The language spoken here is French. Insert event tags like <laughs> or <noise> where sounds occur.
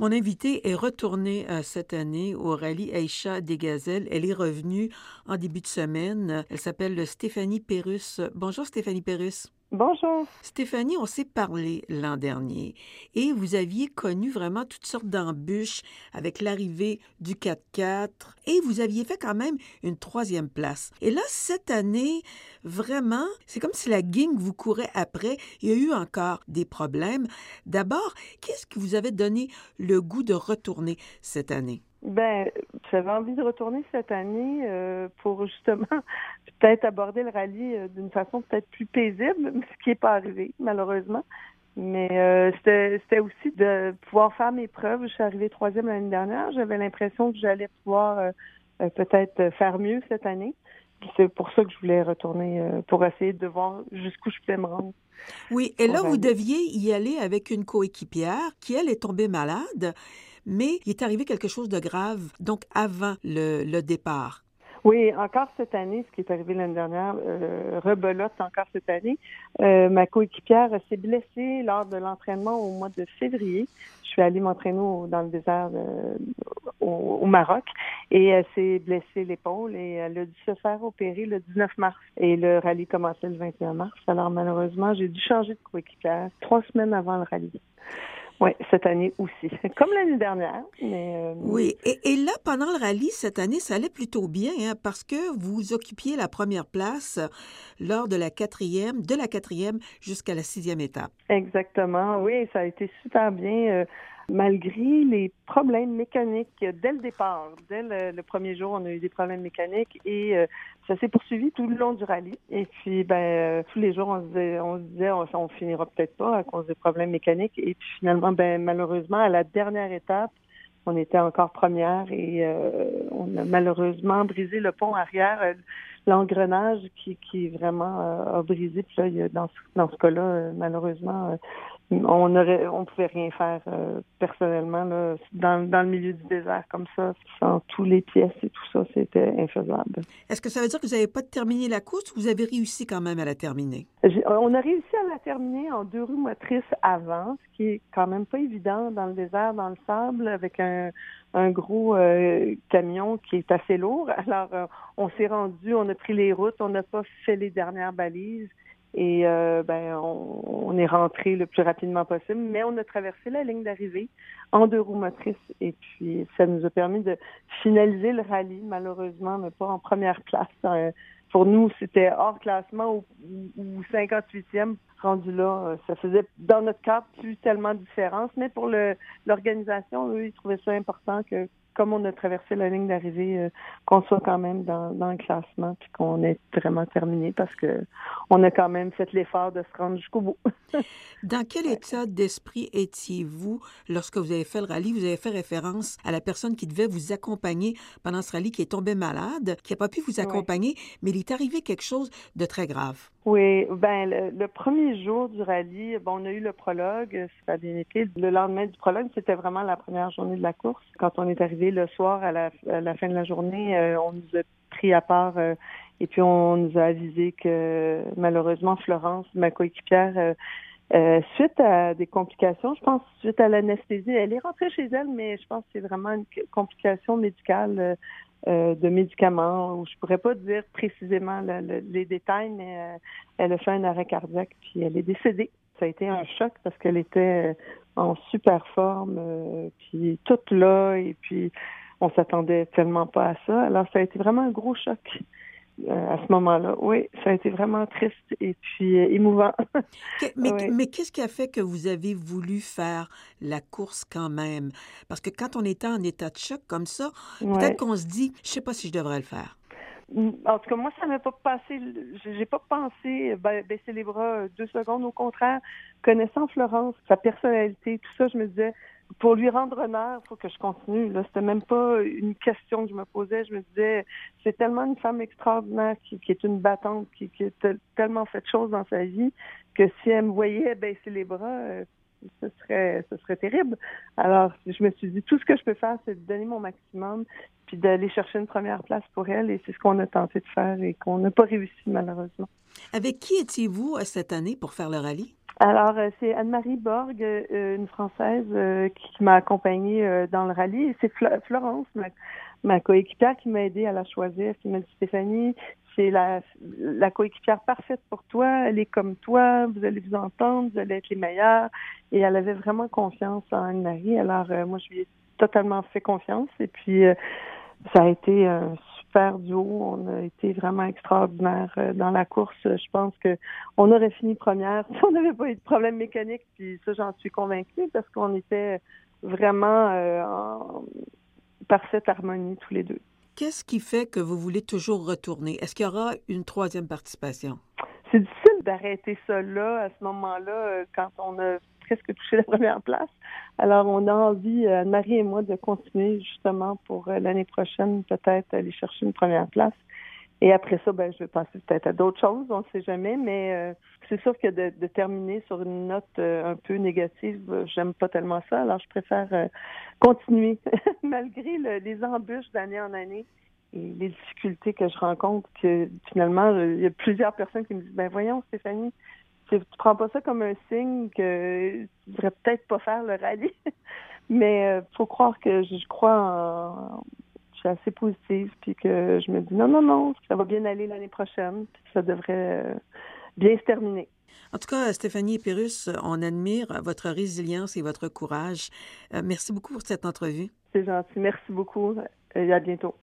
Mon invitée est retournée euh, cette année au rallye Aïcha des Gazelles. Elle est revenue en début de semaine. Elle s'appelle Stéphanie Pérus. Bonjour Stéphanie Pérus. Bonjour. Stéphanie, on s'est parlé l'an dernier et vous aviez connu vraiment toutes sortes d'embûches avec l'arrivée du 4x4 et vous aviez fait quand même une troisième place. Et là, cette année, vraiment, c'est comme si la gang vous courait après. Il y a eu encore des problèmes. D'abord, qu'est-ce qui vous avait donné le goût de retourner cette année? Ben, j'avais envie de retourner cette année euh, pour justement peut-être aborder le rallye euh, d'une façon peut-être plus paisible, <laughs> ce qui n'est pas arrivé malheureusement. Mais euh, c'était aussi de pouvoir faire mes preuves. Je suis arrivée troisième l'année dernière. J'avais l'impression que j'allais pouvoir peut-être faire mieux cette année. C'est pour ça que je voulais retourner pour essayer de voir jusqu'où je pouvais me rendre. Oui, et là, vous deviez y aller avec une coéquipière qui, elle, est tombée malade mais il est arrivé quelque chose de grave, donc avant le, départ. Oui, encore cette année, ce qui est arrivé l'année dernière, euh, rebelote encore cette année. Euh, ma coéquipière s'est blessée lors de l'entraînement au mois de février. Je suis allée m'entraîner dans le désert euh, au, Maroc et elle s'est blessée l'épaule et elle a dû se faire opérer le 19 mars. Et le rallye commençait le 21 mars. Alors malheureusement, j'ai dû changer de coéquipière trois semaines avant le rallye. Oui, cette année aussi, <laughs> comme l'année dernière. Mais euh, Oui, et, là, pendant le rallye, cette année, ça allait plutôt bien hein, parce que vous occupiez la première place lors de la quatrième, de la quatrième jusqu'à la sixième étape. Exactement, oui, ça a été super bien. Malgré les problèmes mécaniques dès le départ. Dès le, premier jour, on a eu des problèmes mécaniques et euh, ça s'est poursuivi tout le long du rallye. Et puis, ben, euh, tous les jours, on se disait, on, se disait, on, finira peut-être pas à cause des problèmes mécaniques. Et puis, finalement, ben, malheureusement, à la dernière étape, on était encore première et euh, on a malheureusement brisé le pont arrière, l'engrenage qui, qui vraiment a brisé. Puis là, dans ce cas-là, malheureusement, on aurait, on pouvait rien faire euh, personnellement là, dans, dans le milieu du désert comme ça, sans tous les pièces et tout ça, c'était infaisable. Est-ce que ça veut dire que vous n'avez pas terminé la course ou vous avez réussi quand même à la terminer? On a réussi à la terminer en deux roues motrices avant, ce qui est quand même pas évident dans le désert, dans le sable, avec un, un gros euh, camion qui est assez lourd. <laughs> Alors, euh, on s'est rendu, on a pris les routes, on n'a pas fait les dernières balises. Et euh, ben, on, est rentré le plus rapidement possible, mais on a traversé la ligne d'arrivée en deux roues motrices. Et puis, ça nous a permis de finaliser le rallye, malheureusement, mais pas en première place. Euh, pour nous, c'était hors classement ou, ou 58e. Rendu là, euh, ça faisait dans notre cas plus tellement de différence. Mais pour l'organisation, eux, ils trouvaient ça important que comme on a traversé la ligne d'arrivée, euh, qu'on soit quand même dans, le classement puis qu'on ait vraiment terminé parce que on a quand même fait l'effort de se rendre jusqu'au bout. <laughs> dans quel état d'esprit étiez-vous lorsque vous avez fait le rallye? Vous avez fait référence à la personne qui devait vous accompagner pendant ce rallye qui est tombée malade, qui n'a pas pu vous accompagner, mais il est arrivé quelque chose de très grave. Oui, ben le, premier jour du rallye, bon, on a eu le prologue, ça a bien été. Le lendemain du prologue, c'était vraiment la première journée de la course. Quand on est arrivé le soir à la, fin de la journée, euh, on nous a pris à part euh, et puis on nous a avisé que malheureusement Florence, ma coéquipière, euh, suite à des complications, je pense suite à l'anesthésie, elle est rentrée chez elle, mais je pense que c'est vraiment une complication médicale euh, de médicaments, je pourrais pas dire précisément les détails, mais euh, elle a fait un arrêt cardiaque puis elle est décédée. Ça a été un choc parce qu'elle était en super forme, euh, puis toute là, et puis on s'attendait tellement pas à ça. Alors ça a été vraiment un gros choc. Euh, à ce moment-là. Oui, ça a été vraiment triste et puis euh, émouvant. <laughs> mais, qu'est-ce qui a fait que vous avez voulu faire la course quand même? Parce que quand on était en état de choc comme ça, peut-être qu'on se dit, je sais pas si je devrais le faire. En tout cas, moi, ça m'a pas passé. J'ai pas pensé baisser les bras deux secondes. Au contraire, connaissant Florence, sa personnalité, tout ça, je me disais, pour lui rendre honneur, il faut que je continue. Là, c'était même pas une question que je me posais. Je me disais, c'est tellement une femme extraordinaire qui, est une battante, qui, a tellement fait de choses dans sa vie que si elle me voyait baisser les bras, euh, ce serait, ce serait terrible. Alors, je me suis dit, tout ce que je peux faire, c'est de donner mon maximum, puis d'aller chercher une première place pour elle, et c'est ce qu'on a tenté de faire et qu'on n'a pas réussi malheureusement. Avec qui étiez-vous euh, cette année pour faire le rallye? Alors, euh, c'est Anne-Marie Borg, euh, une Française euh, qui m'a accompagnée dans le rallye. C'est Florence, ma, coéquipière, qui m'a aidée à la choisir, qui m'a dit Stéphanie, c'est la, la coéquipière parfaite pour toi, elle est comme toi, vous allez vous entendre, vous allez être les meilleurs. Et elle avait vraiment confiance en Anne-Marie. Alors, moi, je lui ai totalement fait confiance. Et puis, ça a été un duo. On a été vraiment extraordinaire euh, dans la course. Je pense que on aurait fini première <laughs> si on n'avait pas eu de problème mécanique. Puis ça, j'en suis convaincue parce qu'on était vraiment euh, en parfaite harmonie tous les deux. Qu'est-ce qui fait que vous voulez toujours retourner? Est-ce qu'il y aura une troisième participation? C'est difficile d'arrêter ça là, à ce moment-là, euh, quand on a presque touché la première place. Alors, on a envie, euh, Marie et moi, de continuer justement pour euh, l'année prochaine, peut-être aller chercher une première place. Et après ça, ben, je vais passer peut-être à d'autres choses, on ne sait jamais, mais euh, c'est sûr que de, terminer sur une note un peu négative, j'aime pas tellement ça. Alors, je préfère continuer, <laughs> malgré les embûches d'année en année et les difficultés que je rencontre. Que finalement, il y a plusieurs personnes qui me disent, ben voyons, Stéphanie, tu prends pas ça comme un signe que tu devrais peut-être pas faire le rallye. <laughs> Mais euh, faut croire que je, crois en, je suis assez positive puis que je me dis non non non ça va bien aller l'année prochaine puis ça devrait euh, bien se terminer. En tout cas, Stéphanie Pérus, on admire votre résilience et votre courage. Euh, merci beaucoup pour cette entrevue. C'est gentil. Merci beaucoup et à bientôt.